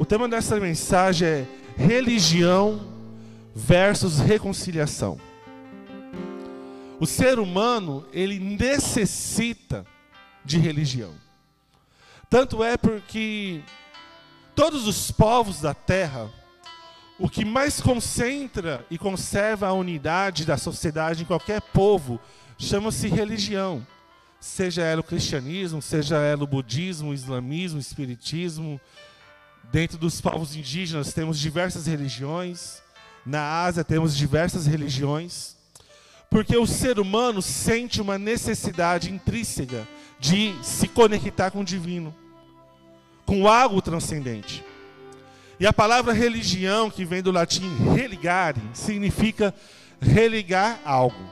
O tema dessa mensagem é religião versus reconciliação. O ser humano, ele necessita de religião. Tanto é porque todos os povos da terra, o que mais concentra e conserva a unidade da sociedade em qualquer povo chama-se religião. Seja ela o cristianismo, seja ela o budismo, o islamismo, o espiritismo. Dentro dos povos indígenas temos diversas religiões. Na Ásia temos diversas religiões. Porque o ser humano sente uma necessidade intrínseca de se conectar com o divino, com algo transcendente. E a palavra religião, que vem do latim religare, significa religar algo.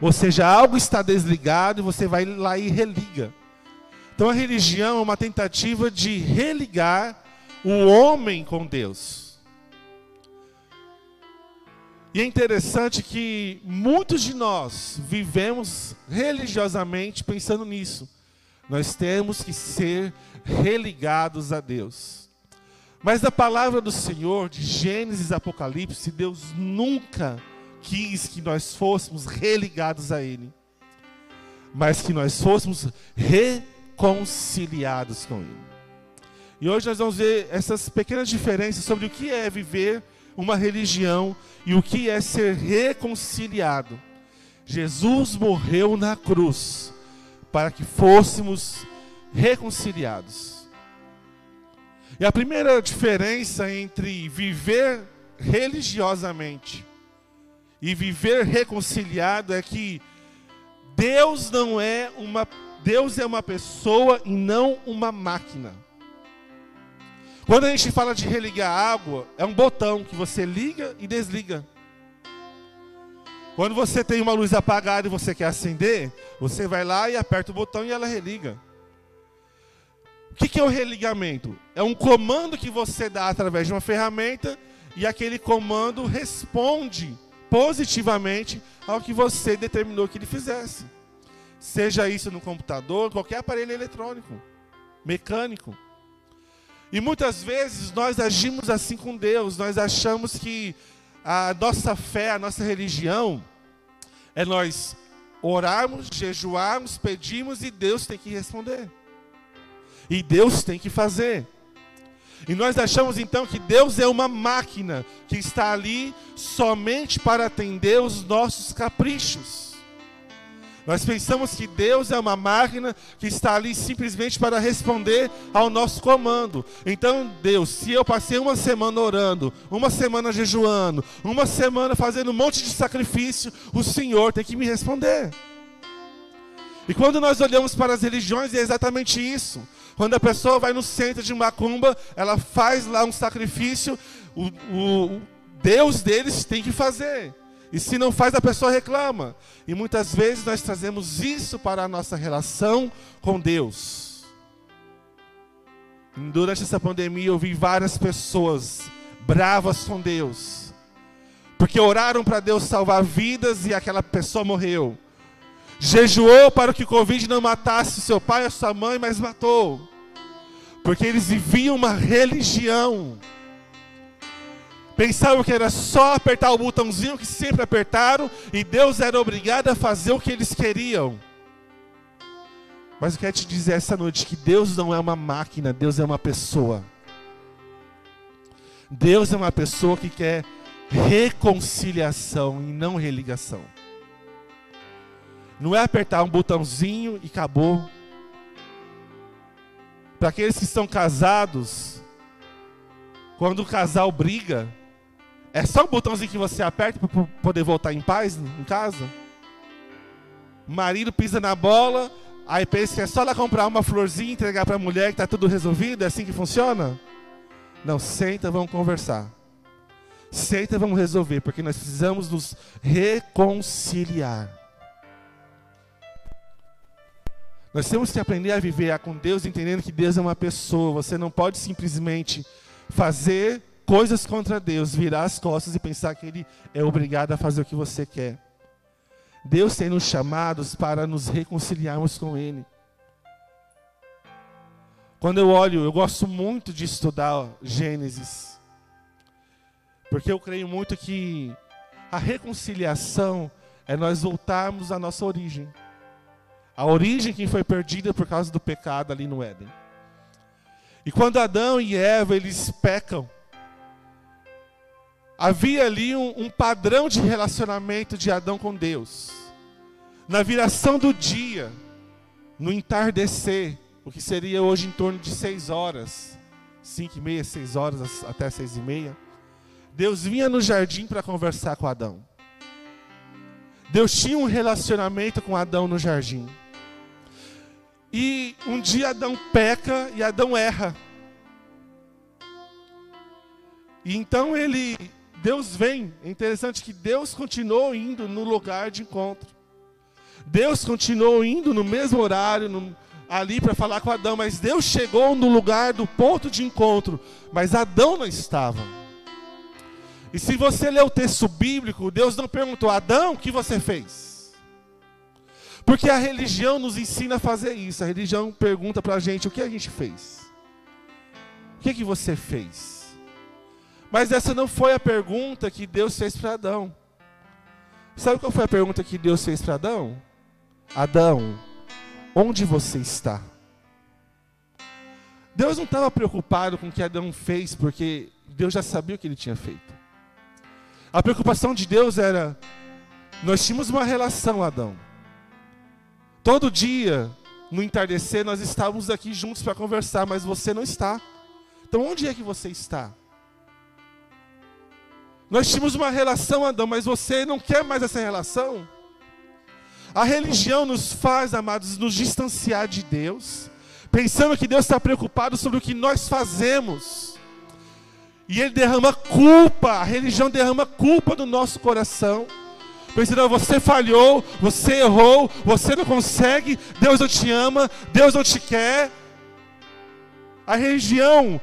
Ou seja, algo está desligado e você vai lá e religa. Então a religião é uma tentativa de religar o homem com Deus. E é interessante que muitos de nós vivemos religiosamente pensando nisso. Nós temos que ser religados a Deus. Mas da palavra do Senhor, de Gênesis e Apocalipse, Deus nunca quis que nós fôssemos religados a Ele, mas que nós fôssemos reconciliados com Ele. E hoje nós vamos ver essas pequenas diferenças sobre o que é viver uma religião e o que é ser reconciliado. Jesus morreu na cruz para que fôssemos reconciliados. E a primeira diferença entre viver religiosamente e viver reconciliado é que Deus não é uma Deus é uma pessoa e não uma máquina. Quando a gente fala de religar água, é um botão que você liga e desliga. Quando você tem uma luz apagada e você quer acender, você vai lá e aperta o botão e ela religa. O que é o religamento? É um comando que você dá através de uma ferramenta e aquele comando responde positivamente ao que você determinou que ele fizesse. Seja isso no computador, qualquer aparelho eletrônico, mecânico. E muitas vezes nós agimos assim com Deus, nós achamos que a nossa fé, a nossa religião, é nós orarmos, jejuarmos, pedimos e Deus tem que responder. E Deus tem que fazer. E nós achamos então que Deus é uma máquina que está ali somente para atender os nossos caprichos. Nós pensamos que Deus é uma máquina que está ali simplesmente para responder ao nosso comando. Então, Deus, se eu passei uma semana orando, uma semana jejuando, uma semana fazendo um monte de sacrifício, o Senhor tem que me responder. E quando nós olhamos para as religiões, é exatamente isso. Quando a pessoa vai no centro de macumba, ela faz lá um sacrifício, o, o Deus deles tem que fazer. E se não faz, a pessoa reclama. E muitas vezes nós trazemos isso para a nossa relação com Deus. Durante essa pandemia eu vi várias pessoas bravas com Deus. Porque oraram para Deus salvar vidas e aquela pessoa morreu. Jejuou para que o Covid não matasse seu pai ou sua mãe, mas matou. Porque eles viviam uma religião. Pensavam que era só apertar o botãozinho que sempre apertaram e Deus era obrigado a fazer o que eles queriam. Mas eu quero te dizer essa noite que Deus não é uma máquina, Deus é uma pessoa. Deus é uma pessoa que quer reconciliação e não religação. Não é apertar um botãozinho e acabou. Para aqueles que estão casados, quando o casal briga, é só um botãozinho que você aperta para poder voltar em paz em casa? Marido pisa na bola, aí pensa que é só lá comprar uma florzinha e entregar para a mulher que está tudo resolvido? É assim que funciona? Não, senta, vamos conversar. Senta, vamos resolver, porque nós precisamos nos reconciliar. Nós temos que aprender a viver com Deus, entendendo que Deus é uma pessoa. Você não pode simplesmente fazer coisas contra Deus, virar as costas e pensar que Ele é obrigado a fazer o que você quer. Deus tem nos chamados para nos reconciliarmos com Ele. Quando eu olho, eu gosto muito de estudar Gênesis. Porque eu creio muito que a reconciliação é nós voltarmos à nossa origem. A origem que foi perdida por causa do pecado ali no Éden. E quando Adão e Eva eles pecam, havia ali um, um, padrão de relacionamento de Adão com Deus. Na viração do dia, no entardecer, o que seria hoje em torno de seis horas, cinco e meia, seis horas até seis e meia, Deus vinha no jardim para conversar com Adão. Deus tinha um relacionamento com Adão no jardim. E um dia Adão peca e Adão erra. E então ele Deus vem. É interessante que Deus continuou indo no lugar de encontro. Deus continuou indo no mesmo horário, no, ali para falar com Adão, mas Deus chegou no lugar do ponto de encontro, mas Adão não estava. E se você ler o texto bíblico, Deus não perguntou: Adão, o que você fez? Porque a religião nos ensina a fazer isso. A religião pergunta para a gente: o que a gente fez? O que, que você fez? Mas essa não foi a pergunta que Deus fez para Adão. Sabe qual foi a pergunta que Deus fez para Adão? Adão, onde você está? Deus não estava preocupado com o que Adão fez, porque Deus já sabia o que ele tinha feito. A preocupação de Deus era: nós tínhamos uma relação, Adão. Todo dia, no entardecer, nós estávamos aqui juntos para conversar, mas você não está. Então, onde é que você está? Nós tínhamos uma relação, Adão, mas você não quer mais essa relação? A religião nos faz, amados, nos distanciar de Deus, pensando que Deus está preocupado sobre o que nós fazemos. E Ele derrama culpa, a religião derrama culpa no nosso coração. Pensando, você falhou, você errou, você não consegue, Deus não te ama, Deus não te quer. A religião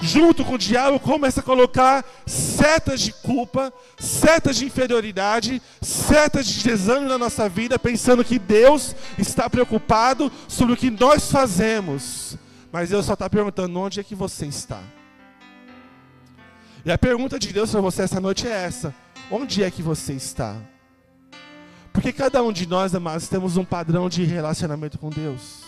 junto com o diabo, começa a colocar setas de culpa, setas de inferioridade, setas de desânimo na nossa vida, pensando que Deus está preocupado sobre o que nós fazemos. Mas Deus só está perguntando: onde é que você está? E a pergunta de Deus para você essa noite é essa: onde é que você está? Porque cada um de nós, amados, temos um padrão de relacionamento com Deus.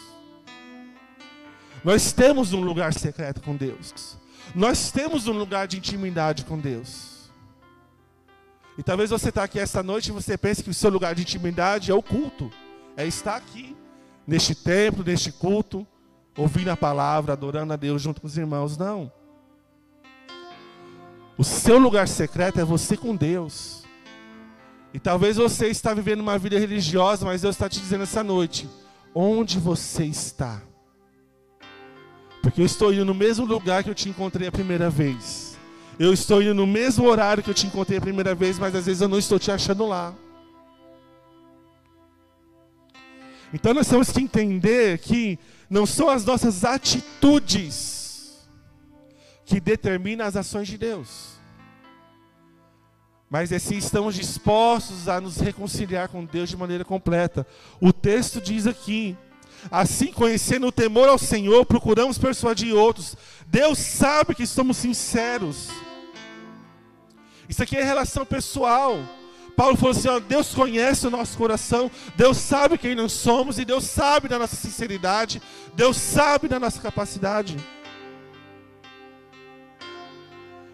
Nós temos um lugar secreto com Deus. Nós temos um lugar de intimidade com Deus. E talvez você está aqui esta noite e você pense que o seu lugar de intimidade é o culto. É estar aqui, neste templo, neste culto, ouvindo a palavra, adorando a Deus junto com os irmãos. Não. O seu lugar secreto é você com Deus. E talvez você está vivendo uma vida religiosa, mas Deus está te dizendo essa noite: onde você está? Porque eu estou indo no mesmo lugar que eu te encontrei a primeira vez. Eu estou indo no mesmo horário que eu te encontrei a primeira vez, mas às vezes eu não estou te achando lá. Então nós temos que entender que não são as nossas atitudes que determinam as ações de Deus. Mas é se estamos dispostos a nos reconciliar com Deus de maneira completa. O texto diz aqui Assim, conhecendo o temor ao Senhor, procuramos persuadir outros. Deus sabe que somos sinceros. Isso aqui é relação pessoal. Paulo falou assim: ó, Deus conhece o nosso coração, Deus sabe quem nós somos e Deus sabe da nossa sinceridade, Deus sabe da nossa capacidade.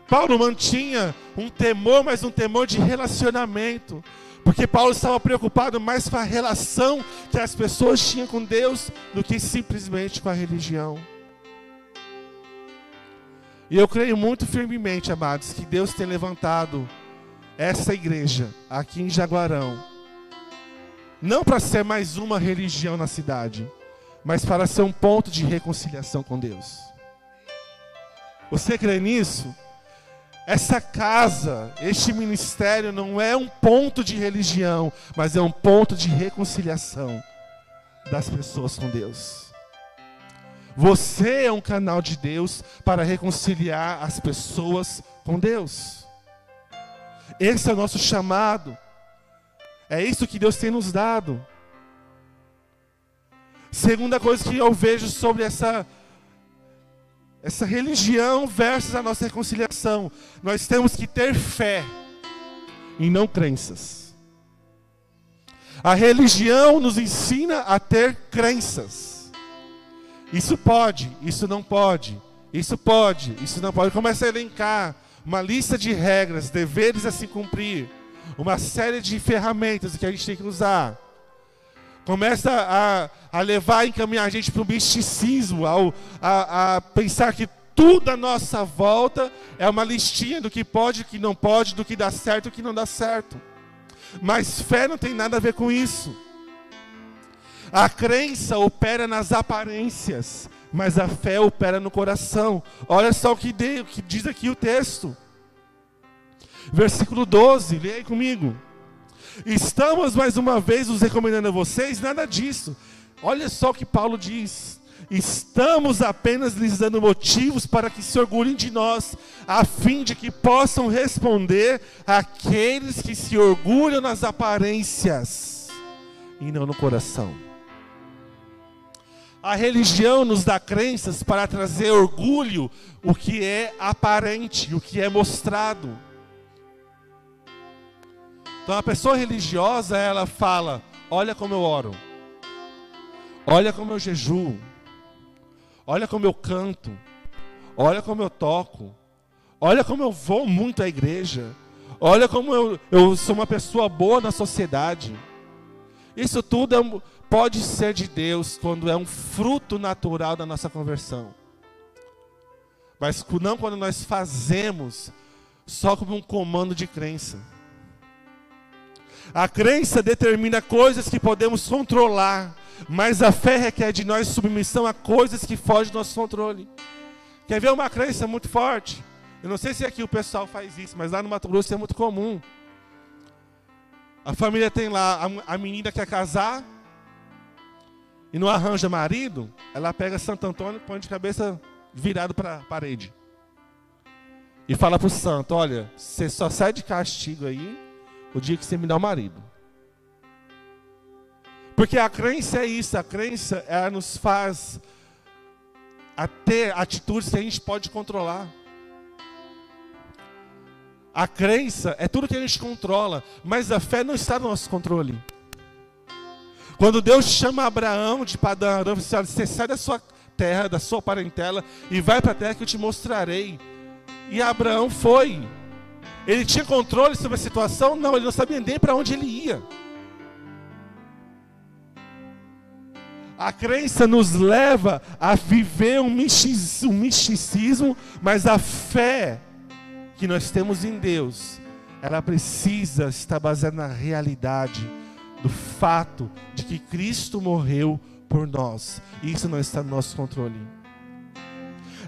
Paulo mantinha um temor, mas um temor de relacionamento. Porque Paulo estava preocupado mais com a relação que as pessoas tinham com Deus do que simplesmente com a religião. E eu creio muito firmemente, amados, que Deus tem levantado essa igreja aqui em Jaguarão, não para ser mais uma religião na cidade, mas para ser um ponto de reconciliação com Deus. Você crê nisso? Essa casa, este ministério não é um ponto de religião, mas é um ponto de reconciliação das pessoas com Deus. Você é um canal de Deus para reconciliar as pessoas com Deus. Esse é o nosso chamado. É isso que Deus tem nos dado. Segunda coisa que eu vejo sobre essa essa religião versus a nossa reconciliação. Nós temos que ter fé e não crenças. A religião nos ensina a ter crenças. Isso pode, isso não pode, isso pode, isso não pode. Começa a elencar uma lista de regras, deveres a se cumprir, uma série de ferramentas que a gente tem que usar. Começa a, a levar, a encaminhar a gente para o misticismo, ao, a, a pensar que tudo à nossa volta é uma listinha do que pode, do que não pode, do que dá certo e do que não dá certo. Mas fé não tem nada a ver com isso. A crença opera nas aparências, mas a fé opera no coração. Olha só o que, o que diz aqui o texto. Versículo 12, leia aí comigo. Estamos mais uma vez nos recomendando a vocês, nada disso. Olha só o que Paulo diz. Estamos apenas lhes dando motivos para que se orgulhem de nós, a fim de que possam responder àqueles que se orgulham nas aparências e não no coração. A religião nos dá crenças para trazer orgulho, o que é aparente, o que é mostrado. Então a pessoa religiosa, ela fala: Olha como eu oro, olha como eu jejuo, olha como eu canto, olha como eu toco, olha como eu vou muito à igreja, olha como eu, eu sou uma pessoa boa na sociedade. Isso tudo é, pode ser de Deus quando é um fruto natural da nossa conversão. Mas não quando nós fazemos só como um comando de crença. A crença determina coisas que podemos controlar, mas a fé requer de nós submissão a coisas que fogem do nosso controle. Quer ver uma crença muito forte? Eu não sei se aqui o pessoal faz isso, mas lá no Mato Grosso é muito comum. A família tem lá, a, a menina quer casar e não arranja marido, ela pega Santo Antônio e põe de cabeça virado para a parede. E fala para o santo: Olha, você só sai de castigo aí o dia que você me dá o marido. Porque a crença é isso, a crença ela nos faz a ter atitudes que a gente pode controlar. A crença é tudo que a gente controla, mas a fé não está no nosso controle. Quando Deus chama Abraão de Padã Aram, você sai da sua terra, da sua parentela e vai para a terra que eu te mostrarei. E Abraão foi. Ele tinha controle sobre a situação? Não, ele não sabia nem para onde ele ia. A crença nos leva a viver um misticismo, mas a fé que nós temos em Deus, ela precisa estar baseada na realidade do fato de que Cristo morreu por nós. Isso não está no nosso controle.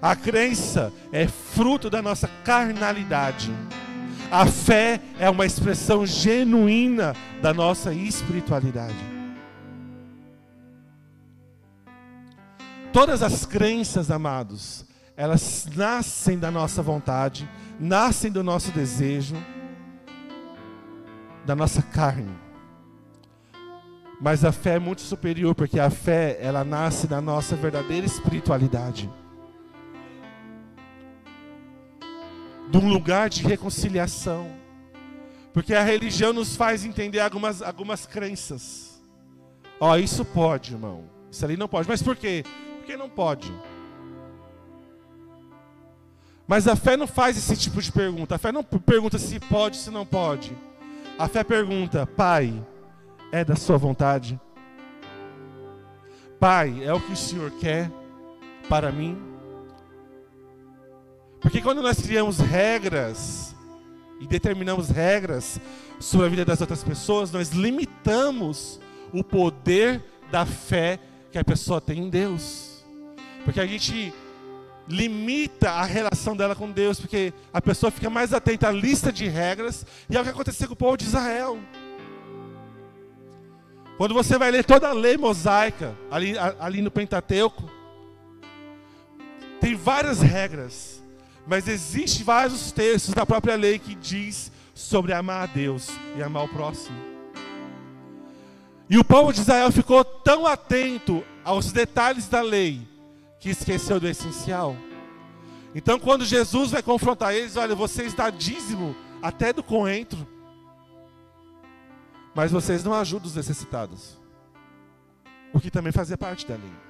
A crença é fruto da nossa carnalidade. A fé é uma expressão genuína da nossa espiritualidade. Todas as crenças, amados, elas nascem da nossa vontade, nascem do nosso desejo, da nossa carne. Mas a fé é muito superior, porque a fé, ela nasce da nossa verdadeira espiritualidade. De um lugar de reconciliação. Porque a religião nos faz entender algumas, algumas crenças. Ó, oh, isso pode, irmão. Isso ali não pode. Mas por quê? Porque não pode. Mas a fé não faz esse tipo de pergunta. A fé não pergunta se pode, se não pode. A fé pergunta: Pai, é da Sua vontade? Pai, é o que o Senhor quer para mim? Porque quando nós criamos regras e determinamos regras sobre a vida das outras pessoas, nós limitamos o poder da fé que a pessoa tem em Deus. Porque a gente limita a relação dela com Deus, porque a pessoa fica mais atenta à lista de regras, e é o que aconteceu com o povo de Israel. Quando você vai ler toda a lei mosaica, ali, ali no Pentateuco, tem várias regras mas existem vários textos da própria lei que diz sobre amar a Deus e amar o próximo. E o povo de Israel ficou tão atento aos detalhes da lei que esqueceu do essencial. Então, quando Jesus vai confrontar eles, olha, vocês dão dízimo até do coentro, mas vocês não ajudam os necessitados, o que também fazia parte da lei.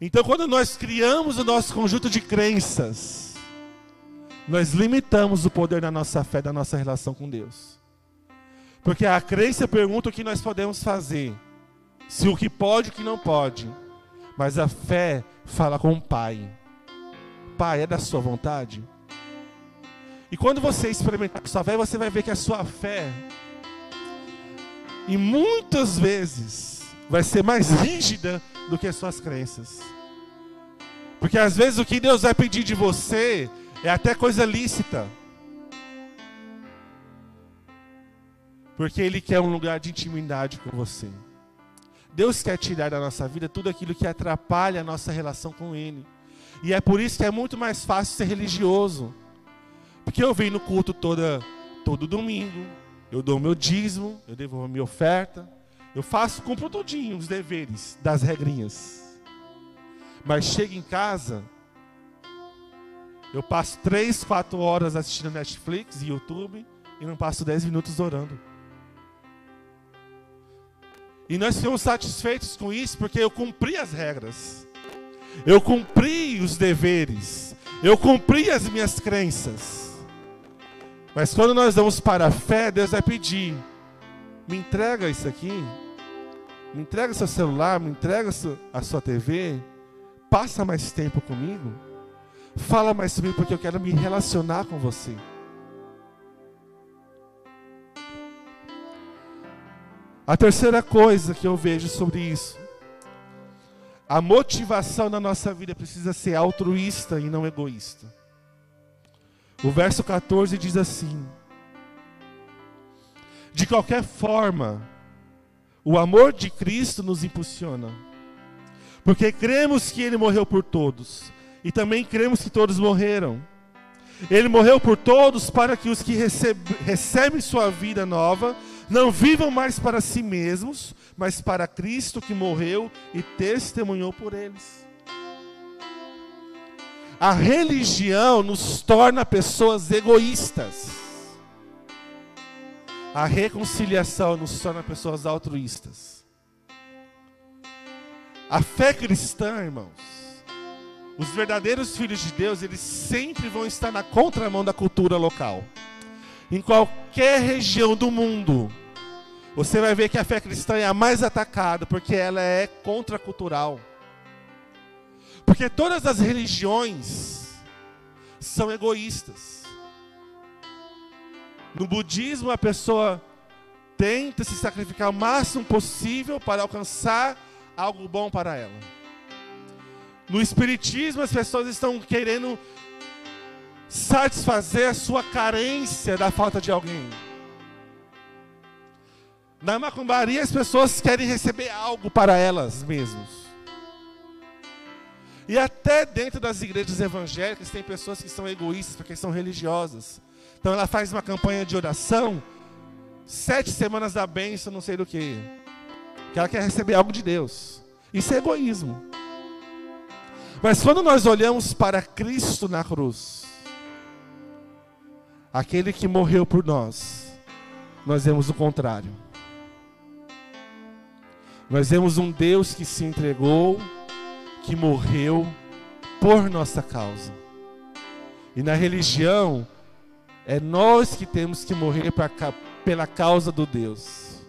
Então, quando nós criamos o nosso conjunto de crenças, nós limitamos o poder da nossa fé, da nossa relação com Deus. Porque a crença pergunta o que nós podemos fazer, se o que pode e o que não pode. Mas a fé fala com o Pai. Pai, é da sua vontade? E quando você experimentar a sua fé, você vai ver que a sua fé, e muitas vezes, vai ser mais rígida do que as suas crenças. Porque às vezes o que Deus vai pedir de você é até coisa lícita. Porque Ele quer um lugar de intimidade com você. Deus quer tirar da nossa vida tudo aquilo que atrapalha a nossa relação com Ele. E é por isso que é muito mais fácil ser religioso. Porque eu venho no culto toda, todo domingo, eu dou meu dízimo, eu devolvo a minha oferta, eu faço, cumpro todinho os deveres das regrinhas. Mas chego em casa, eu passo três, quatro horas assistindo Netflix e YouTube e não passo dez minutos orando. E nós ficamos satisfeitos com isso porque eu cumpri as regras. Eu cumpri os deveres. Eu cumpri as minhas crenças. Mas quando nós damos para a fé, Deus vai pedir: me entrega isso aqui, me entrega seu celular, me entrega a sua TV, passa mais tempo comigo, fala mais comigo porque eu quero me relacionar com você. A terceira coisa que eu vejo sobre isso, a motivação na nossa vida precisa ser altruísta e não egoísta. O verso 14 diz assim: De qualquer forma, o amor de Cristo nos impulsiona, porque cremos que Ele morreu por todos, e também cremos que todos morreram. Ele morreu por todos para que os que recebe, recebem sua vida nova não vivam mais para si mesmos, mas para Cristo que morreu e testemunhou por eles. A religião nos torna pessoas egoístas. A reconciliação nos torna pessoas altruístas. A fé cristã, irmãos, os verdadeiros filhos de Deus, eles sempre vão estar na contramão da cultura local. Em qualquer região do mundo, você vai ver que a fé cristã é a mais atacada, porque ela é contracultural. Porque todas as religiões são egoístas. No budismo, a pessoa tenta se sacrificar o máximo possível para alcançar algo bom para ela. No espiritismo, as pessoas estão querendo satisfazer a sua carência da falta de alguém. Na macumbaria, as pessoas querem receber algo para elas mesmas. E até dentro das igrejas evangélicas tem pessoas que são egoístas porque são religiosas. Então ela faz uma campanha de oração, sete semanas da bênção, não sei do que. Que ela quer receber algo de Deus. Isso é egoísmo. Mas quando nós olhamos para Cristo na cruz, aquele que morreu por nós, nós vemos o contrário. Nós vemos um Deus que se entregou, que morreu por nossa causa. E na religião, é nós que temos que morrer pra, pela causa do Deus.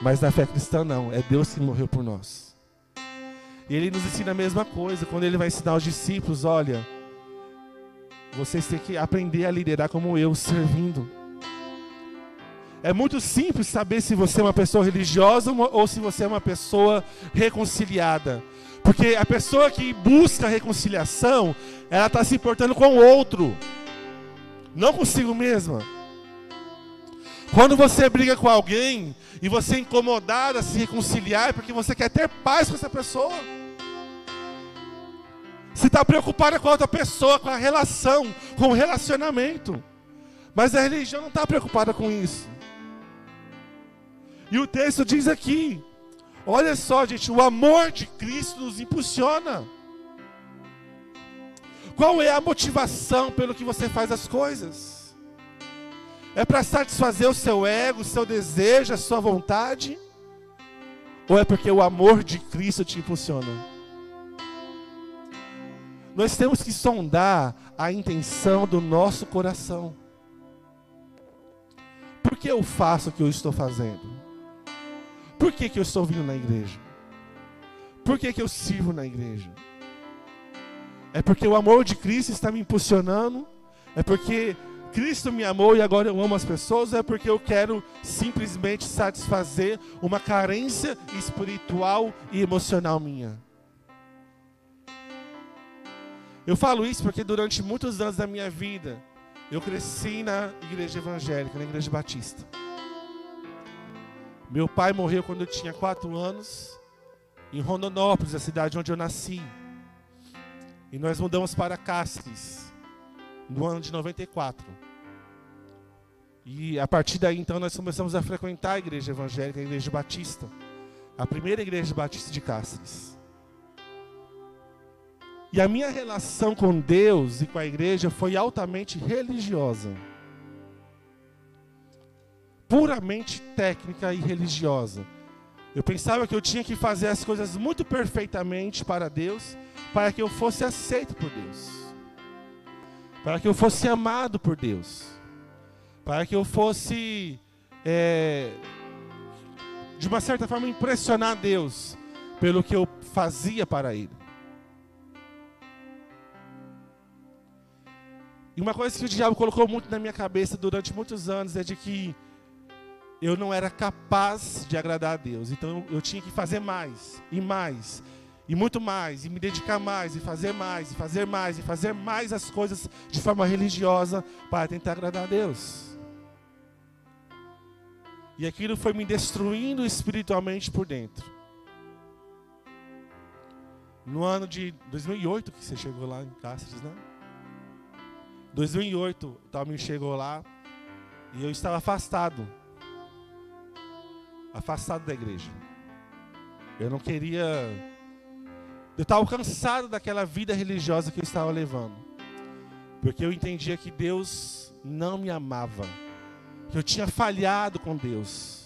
Mas na fé cristã, não, é Deus que morreu por nós. E ele nos ensina a mesma coisa, quando ele vai ensinar aos discípulos: olha, vocês têm que aprender a liderar como eu, servindo. É muito simples saber se você é uma pessoa religiosa ou se você é uma pessoa reconciliada. Porque a pessoa que busca reconciliação, ela está se importando com o outro, não consigo mesma. Quando você briga com alguém e você é incomodado a se reconciliar, é porque você quer ter paz com essa pessoa. Você está preocupada com a outra pessoa, com a relação, com o relacionamento. Mas a religião não está preocupada com isso. E o texto diz aqui: olha só, gente, o amor de Cristo nos impulsiona. Qual é a motivação pelo que você faz as coisas? É para satisfazer o seu ego, o seu desejo, a sua vontade? Ou é porque o amor de Cristo te impulsiona? Nós temos que sondar a intenção do nosso coração. Por que eu faço o que eu estou fazendo? Por que, que eu estou vindo na igreja? Por que, que eu sirvo na igreja? É porque o amor de Cristo está me impulsionando? É porque Cristo me amou e agora eu amo as pessoas? É porque eu quero simplesmente satisfazer uma carência espiritual e emocional minha? Eu falo isso porque durante muitos anos da minha vida, eu cresci na igreja evangélica, na igreja batista. Meu pai morreu quando eu tinha quatro anos, em Rondonópolis, a cidade onde eu nasci. E nós mudamos para Cáceres, no ano de 94. E a partir daí, então, nós começamos a frequentar a igreja evangélica, a igreja batista. A primeira igreja batista de Cáceres. E a minha relação com Deus e com a igreja foi altamente religiosa. Puramente técnica e religiosa. Eu pensava que eu tinha que fazer as coisas muito perfeitamente para Deus para que eu fosse aceito por Deus, para que eu fosse amado por Deus, para que eu fosse, é, de uma certa forma, impressionar Deus pelo que eu fazia para Ele. E uma coisa que o diabo colocou muito na minha cabeça durante muitos anos é de que eu não era capaz de agradar a Deus. Então eu tinha que fazer mais e mais e muito mais, e me dedicar mais, e fazer mais, e fazer mais, e fazer mais as coisas de forma religiosa para tentar agradar a Deus. E aquilo foi me destruindo espiritualmente por dentro. No ano de 2008 que você chegou lá em Cáceres, né? 2008, o Talmir chegou lá e eu estava afastado. Afastado da igreja. Eu não queria eu estava cansado daquela vida religiosa que eu estava levando. Porque eu entendia que Deus não me amava. Que eu tinha falhado com Deus.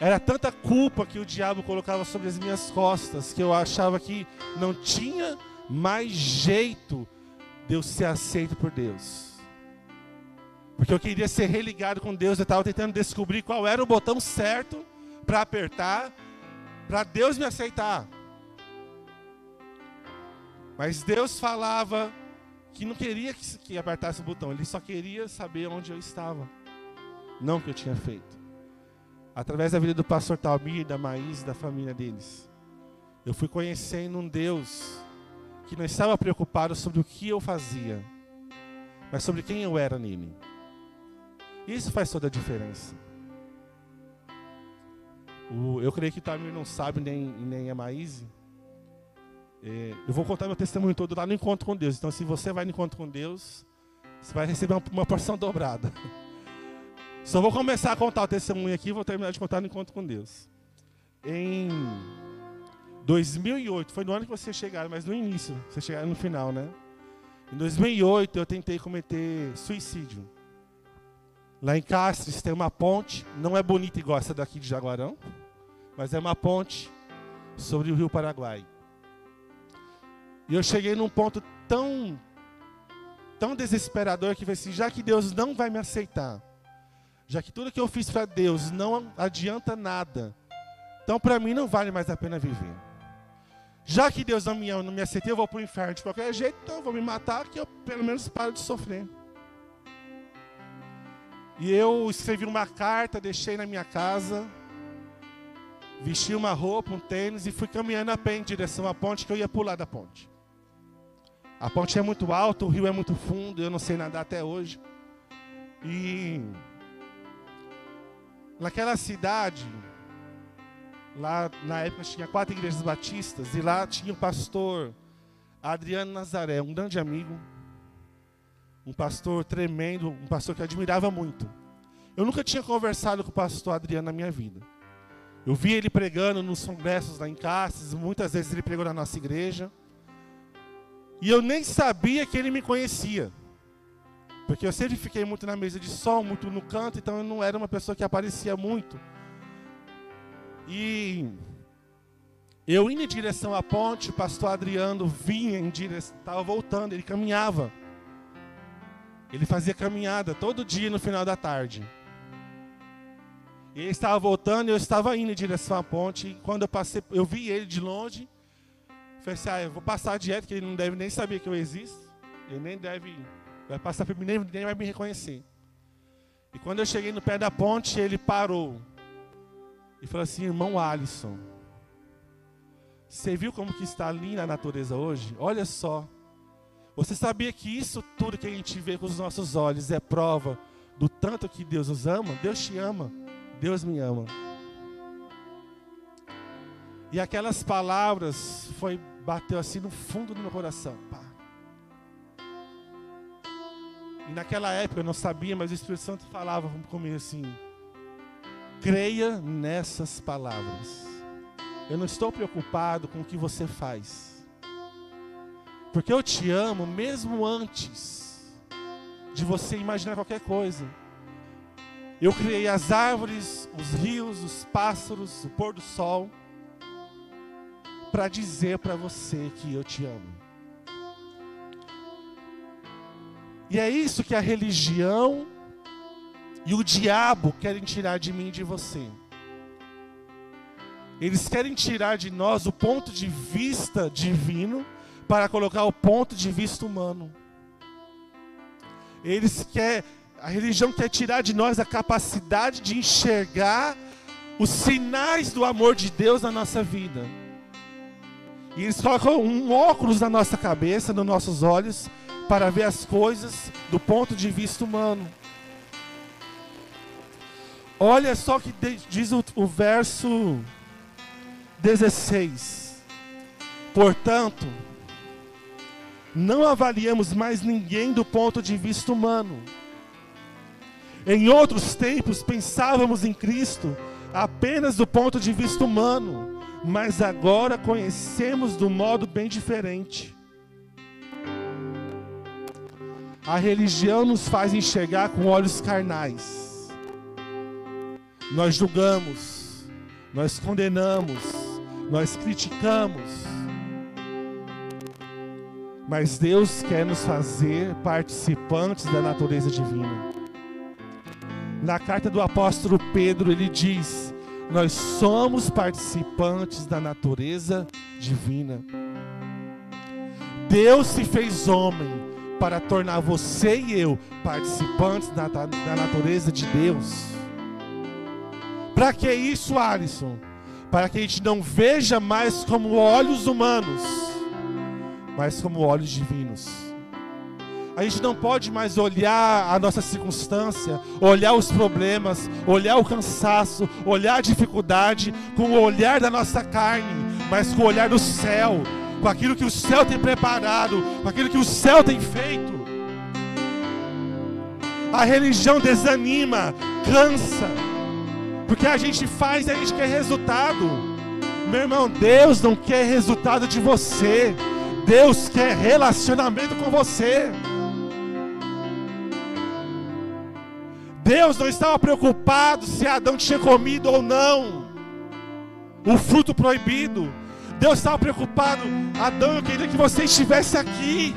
Era tanta culpa que o diabo colocava sobre as minhas costas que eu achava que não tinha mais jeito de eu ser aceito por Deus. Porque eu queria ser religado com Deus, eu estava tentando descobrir qual era o botão certo para apertar, para Deus me aceitar. Mas Deus falava que não queria que, que apertasse o botão, Ele só queria saber onde eu estava, não o que eu tinha feito. Através da vida do pastor Talmir, da Maís, da família deles, eu fui conhecendo um Deus que não estava preocupado sobre o que eu fazia, mas sobre quem eu era nele. Isso faz toda a diferença. O, eu creio que o não sabe, nem, nem a Maíse, é, eu vou contar meu testemunho todo lá no encontro com Deus. Então, se você vai no encontro com Deus, você vai receber uma, porção dobrada. Só vou começar a contar o testemunho aqui e vou terminar de contar no encontro com Deus. Em 2008, foi no ano que vocês chegaram, mas no início, vocês chegaram no final, né? Em 2008 eu tentei cometer suicídio. Lá em Castres tem uma ponte, não é bonita igual essa daqui de Jaguarão, mas é uma ponte sobre o Rio Paraguai. E eu cheguei num ponto tão, tão desesperador que falei assim, já que Deus não vai me aceitar, já que tudo que eu fiz para Deus não adianta nada, então para mim não vale mais a pena viver. Já que Deus não me, não me aceita, eu vou para o inferno de qualquer jeito, então eu vou me matar, que eu pelo menos paro de sofrer. E eu escrevi uma carta, deixei na minha casa, vesti uma roupa, um tênis e fui caminhando a pé em direção à ponte que eu ia pular da ponte. A ponte é muito alta, o rio é muito fundo, eu não sei nadar até hoje. E naquela cidade, lá na época tinha quatro igrejas batistas, e lá tinha o pastor Adriano Nazaré, um grande amigo, um pastor tremendo, um pastor que eu admirava muito. Eu nunca tinha conversado com o pastor Adriano na minha vida. Eu vi ele pregando nos congressos lá em Cáceres, muitas vezes ele pregou na nossa igreja. E eu nem sabia que ele me conhecia. Porque eu sempre fiquei muito na mesa de som, muito no canto, então eu não era uma pessoa que aparecia muito. E eu indo em direção à ponte, o pastor Adriano vinha em direção, estava voltando, ele caminhava. Ele fazia caminhada todo dia no final da tarde. Ele estava voltando e eu estava indo em direção à ponte. E quando eu passei, eu vi ele de longe. Falei assim, ah, eu vou passar direto, que ele não deve nem saber que eu existo. Ele nem deve, vai passar por mim, nem, nem vai me reconhecer. E quando eu cheguei no pé da ponte, ele parou. E falou assim, irmão Alisson, você viu como que está linda a natureza hoje? Olha só. Você sabia que isso tudo que a gente vê com os nossos olhos é prova do tanto que Deus nos ama? Deus te ama. Deus me ama. E aquelas palavras foi bateu assim no fundo do meu coração. Pá. E naquela época eu não sabia, mas o Espírito Santo falava comigo assim: creia nessas palavras. Eu não estou preocupado com o que você faz. Porque eu te amo mesmo antes de você imaginar qualquer coisa. Eu criei as árvores, os rios, os pássaros, o pôr do sol para dizer para você que eu te amo. E é isso que a religião e o diabo querem tirar de mim e de você. Eles querem tirar de nós o ponto de vista divino para colocar o ponto de vista humano. Eles querem, a religião quer tirar de nós a capacidade de enxergar os sinais do amor de Deus na nossa vida. E eles colocam um óculos na nossa cabeça, nos nossos olhos, para ver as coisas do ponto de vista humano. Olha só que diz o, o verso 16. Portanto, não avaliamos mais ninguém do ponto de vista humano. Em outros tempos pensávamos em Cristo apenas do ponto de vista humano mas agora conhecemos do modo bem diferente. A religião nos faz enxergar com olhos carnais. Nós julgamos, nós condenamos, nós criticamos. Mas Deus quer nos fazer participantes da natureza divina. Na carta do apóstolo Pedro, ele diz: nós somos participantes da natureza divina. Deus se fez homem para tornar você e eu participantes da, da, da natureza de Deus. Para que isso, Alisson? Para que a gente não veja mais como olhos humanos, mas como olhos divinos. A gente não pode mais olhar a nossa circunstância, olhar os problemas, olhar o cansaço, olhar a dificuldade com o olhar da nossa carne, mas com o olhar do céu, com aquilo que o céu tem preparado, com aquilo que o céu tem feito. A religião desanima, cansa, porque a gente faz e a gente quer resultado. Meu irmão, Deus não quer resultado de você. Deus quer relacionamento com você. Deus não estava preocupado se Adão tinha comido ou não o fruto proibido. Deus estava preocupado, Adão, eu queria que você estivesse aqui.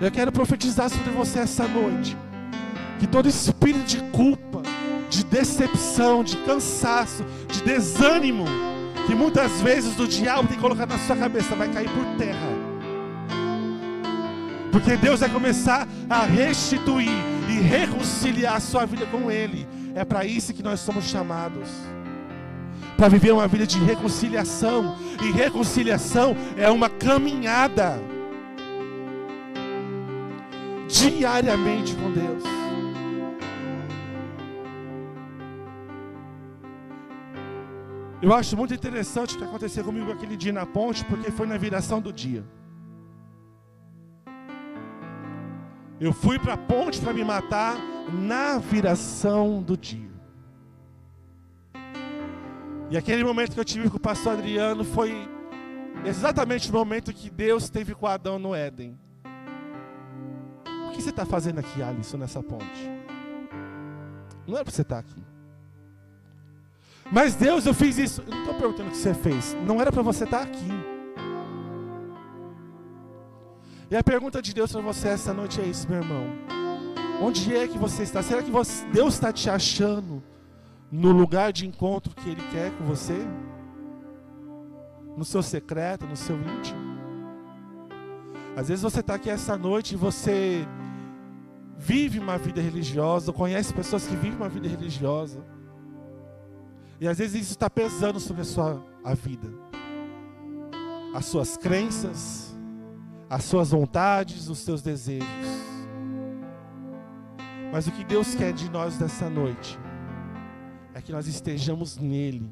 Eu quero profetizar sobre você essa noite. Que todo espírito de culpa, de decepção, de cansaço, de desânimo, que muitas vezes o diabo tem colocado na sua cabeça, vai cair por terra. Porque Deus vai começar a restituir e reconciliar a sua vida com Ele. É para isso que nós somos chamados. Para viver uma vida de reconciliação. E reconciliação é uma caminhada diariamente com Deus. Eu acho muito interessante o que aconteceu comigo aquele dia na ponte, porque foi na viração do dia. Eu fui para a ponte para me matar na viração do dia. E aquele momento que eu tive com o pastor Adriano foi exatamente o momento que Deus teve com Adão no Éden. O que você está fazendo aqui, Alisson, nessa ponte? Não era para você estar aqui. Mas Deus, eu fiz isso. Eu não estou perguntando o que você fez. Não era para você estar aqui. E a pergunta de Deus para você essa noite é isso, meu irmão. Onde é que você está? Será que você, Deus está te achando no lugar de encontro que Ele quer com você? No seu secreto, no seu íntimo? Às vezes você está aqui essa noite e você vive uma vida religiosa, conhece pessoas que vivem uma vida religiosa. E às vezes isso está pesando sobre a sua a vida. As suas crenças, as suas vontades, os seus desejos. Mas o que Deus quer de nós dessa noite é que nós estejamos nele,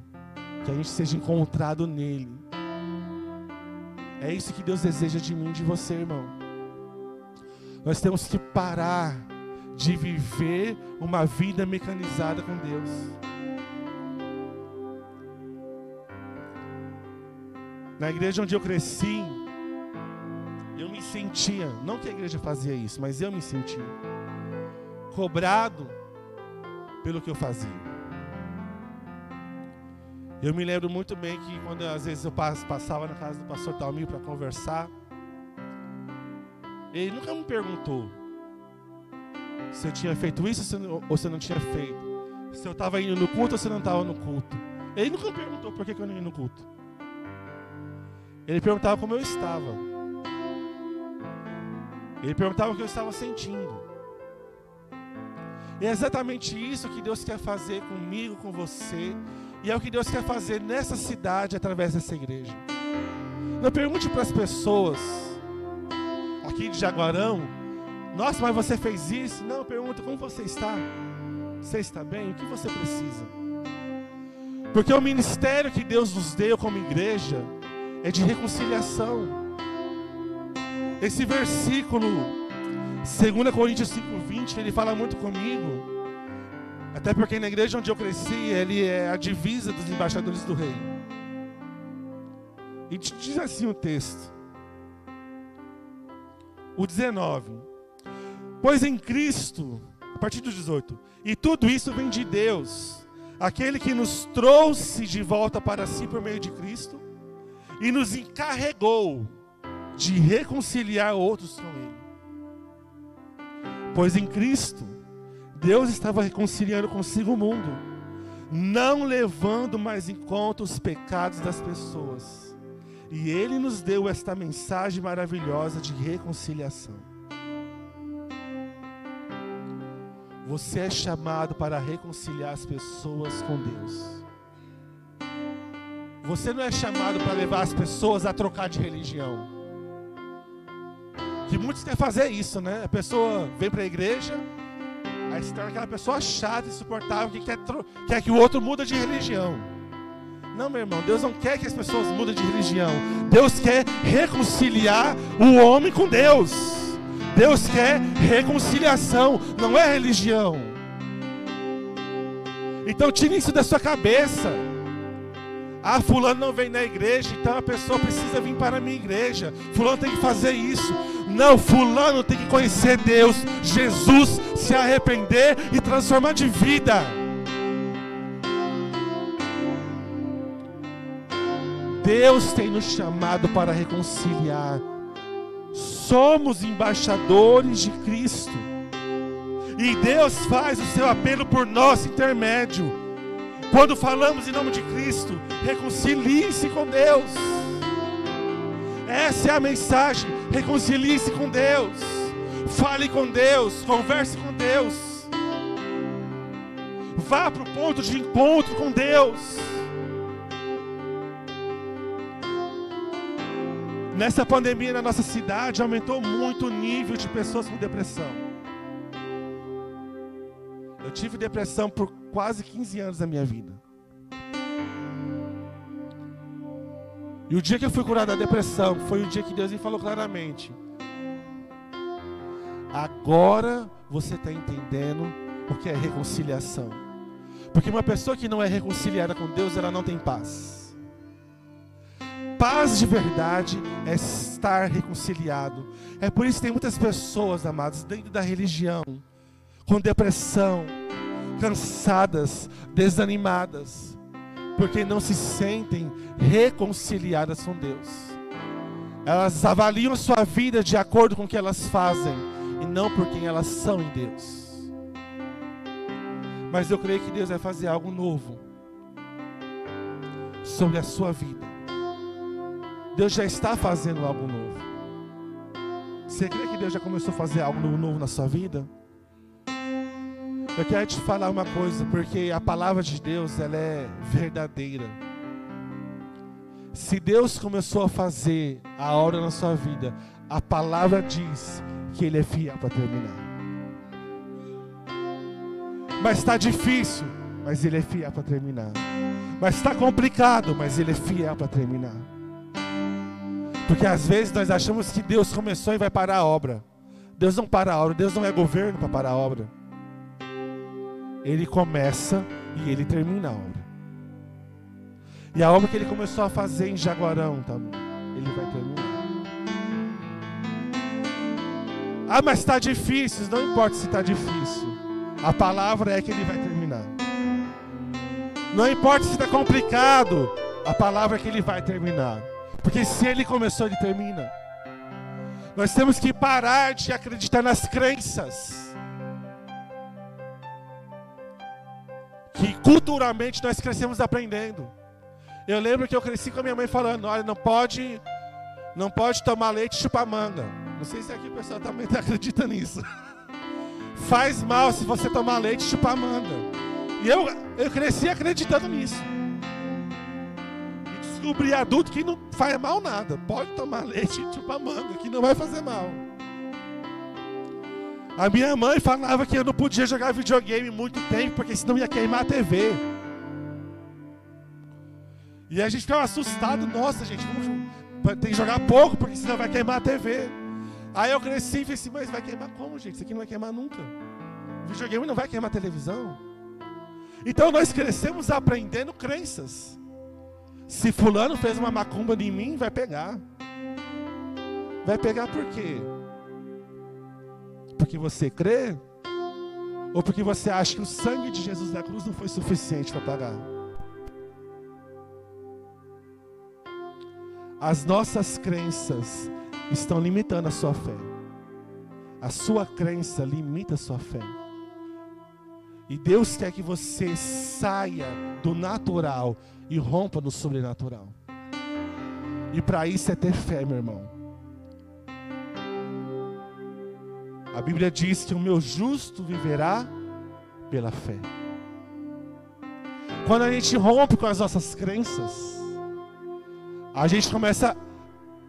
que a gente seja encontrado nele. É isso que Deus deseja de mim de você, irmão. Nós temos que parar de viver uma vida mecanizada com Deus. Na igreja onde eu cresci, eu me sentia, não que a igreja fazia isso, mas eu me sentia cobrado pelo que eu fazia. Eu me lembro muito bem que quando às vezes eu passava na casa do pastor Talmir para conversar, ele nunca me perguntou se eu tinha feito isso ou se eu não tinha feito. Se eu estava indo no culto ou se eu não estava no culto. Ele nunca me perguntou por que eu não ia no culto. Ele perguntava como eu estava. Ele perguntava o que eu estava sentindo. E é exatamente isso que Deus quer fazer comigo, com você. E é o que Deus quer fazer nessa cidade através dessa igreja. Não pergunte para as pessoas aqui de Jaguarão, nossa, mas você fez isso? Não, pergunta como você está. Você está bem? O que você precisa? Porque o ministério que Deus nos deu como igreja é de reconciliação. Esse versículo, 2 Coríntios 5,20, ele fala muito comigo. Até porque na igreja onde eu cresci, ele é a divisa dos embaixadores do rei. E diz assim o texto. O 19. Pois em Cristo, a partir do 18, e tudo isso vem de Deus, aquele que nos trouxe de volta para si por meio de Cristo e nos encarregou de reconciliar outros com Ele. Pois em Cristo, Deus estava reconciliando consigo o mundo, não levando mais em conta os pecados das pessoas. E Ele nos deu esta mensagem maravilhosa de reconciliação. Você é chamado para reconciliar as pessoas com Deus. Você não é chamado para levar as pessoas a trocar de religião. Que muitos querem fazer isso, né? A pessoa vem para a igreja, Aí se torna aquela pessoa chata, insuportável, que quer, quer que o outro muda de religião. Não, meu irmão, Deus não quer que as pessoas mudem de religião. Deus quer reconciliar o homem com Deus. Deus quer reconciliação, não é religião. Então tire isso da sua cabeça. Ah, fulano não vem na igreja, então a pessoa precisa vir para a minha igreja. Fulano tem que fazer isso. Não, fulano tem que conhecer Deus, Jesus, se arrepender e transformar de vida. Deus tem nos chamado para reconciliar. Somos embaixadores de Cristo. E Deus faz o seu apelo por nosso intermédio. Quando falamos em nome de Cristo, reconcilie-se com Deus. Essa é a mensagem. Reconcilie-se com Deus. Fale com Deus. Converse com Deus. Vá para o ponto de encontro com Deus. Nessa pandemia na nossa cidade aumentou muito o nível de pessoas com depressão. Eu tive depressão por quase 15 anos da minha vida. E o dia que eu fui curado da depressão foi o dia que Deus me falou claramente: Agora você está entendendo o que é reconciliação. Porque uma pessoa que não é reconciliada com Deus, ela não tem paz. Paz de verdade é estar reconciliado. É por isso que tem muitas pessoas, amados, dentro da religião, com depressão, cansadas, desanimadas, porque não se sentem reconciliadas com Deus. Elas avaliam a sua vida de acordo com o que elas fazem e não por quem elas são em Deus. Mas eu creio que Deus vai fazer algo novo sobre a sua vida. Deus já está fazendo algo novo. Você crê que Deus já começou a fazer algo novo na sua vida? Eu quero te falar uma coisa, porque a palavra de Deus ela é verdadeira. Se Deus começou a fazer a obra na sua vida, a palavra diz que Ele é fiel para terminar. Mas está difícil, mas Ele é fiel para terminar. Mas está complicado, mas Ele é fiel para terminar. Porque às vezes nós achamos que Deus começou e vai parar a obra. Deus não para a obra, Deus não é governo para parar a obra. Ele começa e ele termina a obra. E a obra que ele começou a fazer em Jaguarão, tá? ele vai terminar. Ah, mas está difícil. Não importa se está difícil. A palavra é que ele vai terminar. Não importa se está complicado. A palavra é que ele vai terminar. Porque se ele começou, ele termina. Nós temos que parar de acreditar nas crenças. Que culturalmente nós crescemos aprendendo. Eu lembro que eu cresci com a minha mãe falando: olha, não pode, não pode tomar leite e chupar manga. Não sei se aqui o pessoal também acredita nisso. Faz mal se você tomar leite e chupar manga. E eu, eu cresci acreditando nisso. E descobri adulto que não faz mal nada. Pode tomar leite e chupar manga, que não vai fazer mal. A minha mãe falava que eu não podia jogar videogame muito tempo, porque senão ia queimar a TV. E a gente ficava assustado, nossa gente, tem que jogar pouco, porque senão vai queimar a TV. Aí eu cresci e falei assim, mas vai queimar como, gente? Isso aqui não vai queimar nunca. O videogame não vai queimar a televisão. Então nós crescemos aprendendo crenças. Se fulano fez uma macumba em mim, vai pegar. Vai pegar por quê? Porque você crê? Ou porque você acha que o sangue de Jesus na cruz não foi suficiente para pagar? As nossas crenças estão limitando a sua fé. A sua crença limita a sua fé. E Deus quer que você saia do natural e rompa no sobrenatural. E para isso é ter fé, meu irmão. A Bíblia diz que o meu justo viverá pela fé. Quando a gente rompe com as nossas crenças, a gente começa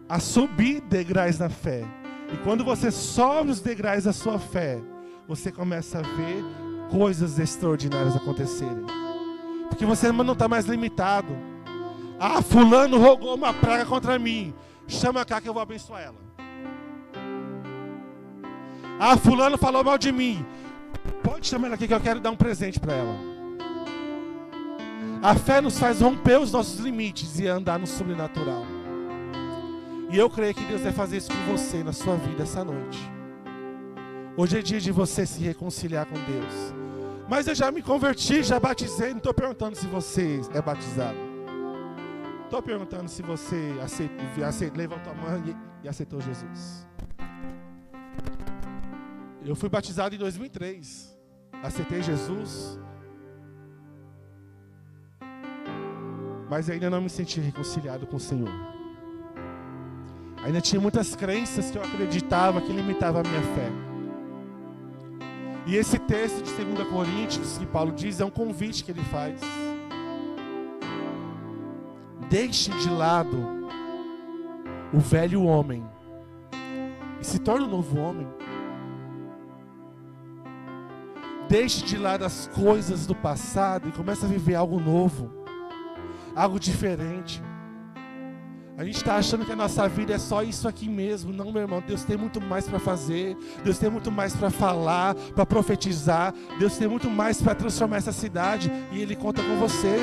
a subir degraus na fé. E quando você sobe os degraus da sua fé, você começa a ver coisas extraordinárias acontecerem. Porque você não está mais limitado. Ah, fulano rogou uma praga contra mim. Chama cá que eu vou abençoar ela. Ah, fulano falou mal de mim. Pode chamar ela aqui que eu quero dar um presente para ela. A fé nos faz romper os nossos limites e andar no sobrenatural. E eu creio que Deus vai fazer isso com você na sua vida essa noite. Hoje é dia de você se reconciliar com Deus. Mas eu já me converti, já batizei. Não estou perguntando se você é batizado. Estou perguntando se você aceitou, aceitou, levantou a mão e aceitou Jesus. Eu fui batizado em 2003. Aceitei Jesus. Mas ainda não me senti reconciliado com o Senhor. Ainda tinha muitas crenças que eu acreditava que limitavam a minha fé. E esse texto de 2 Coríntios que Paulo diz é um convite que ele faz. Deixe de lado o velho homem e se torne um novo homem. Deixe de lado as coisas do passado e comece a viver algo novo, algo diferente, A gente está achando que a nossa vida é só isso aqui mesmo. Não, meu irmão. Deus tem muito mais para fazer. Deus tem muito mais para falar, para profetizar. Deus tem muito mais para transformar essa cidade. E Ele conta com você.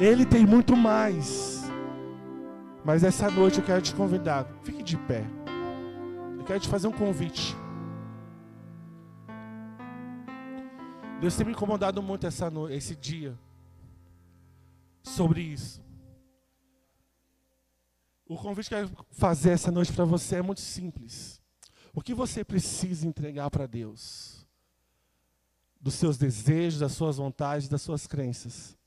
Ele tem muito mais. Mas essa noite eu quero te convidar. Fique de pé. Eu quero te fazer um convite. Deus tem me incomodado muito essa noite, esse dia sobre isso. O convite que eu quero fazer essa noite para você é muito simples. O que você precisa entregar para Deus? Dos seus desejos, das suas vontades, das suas crenças.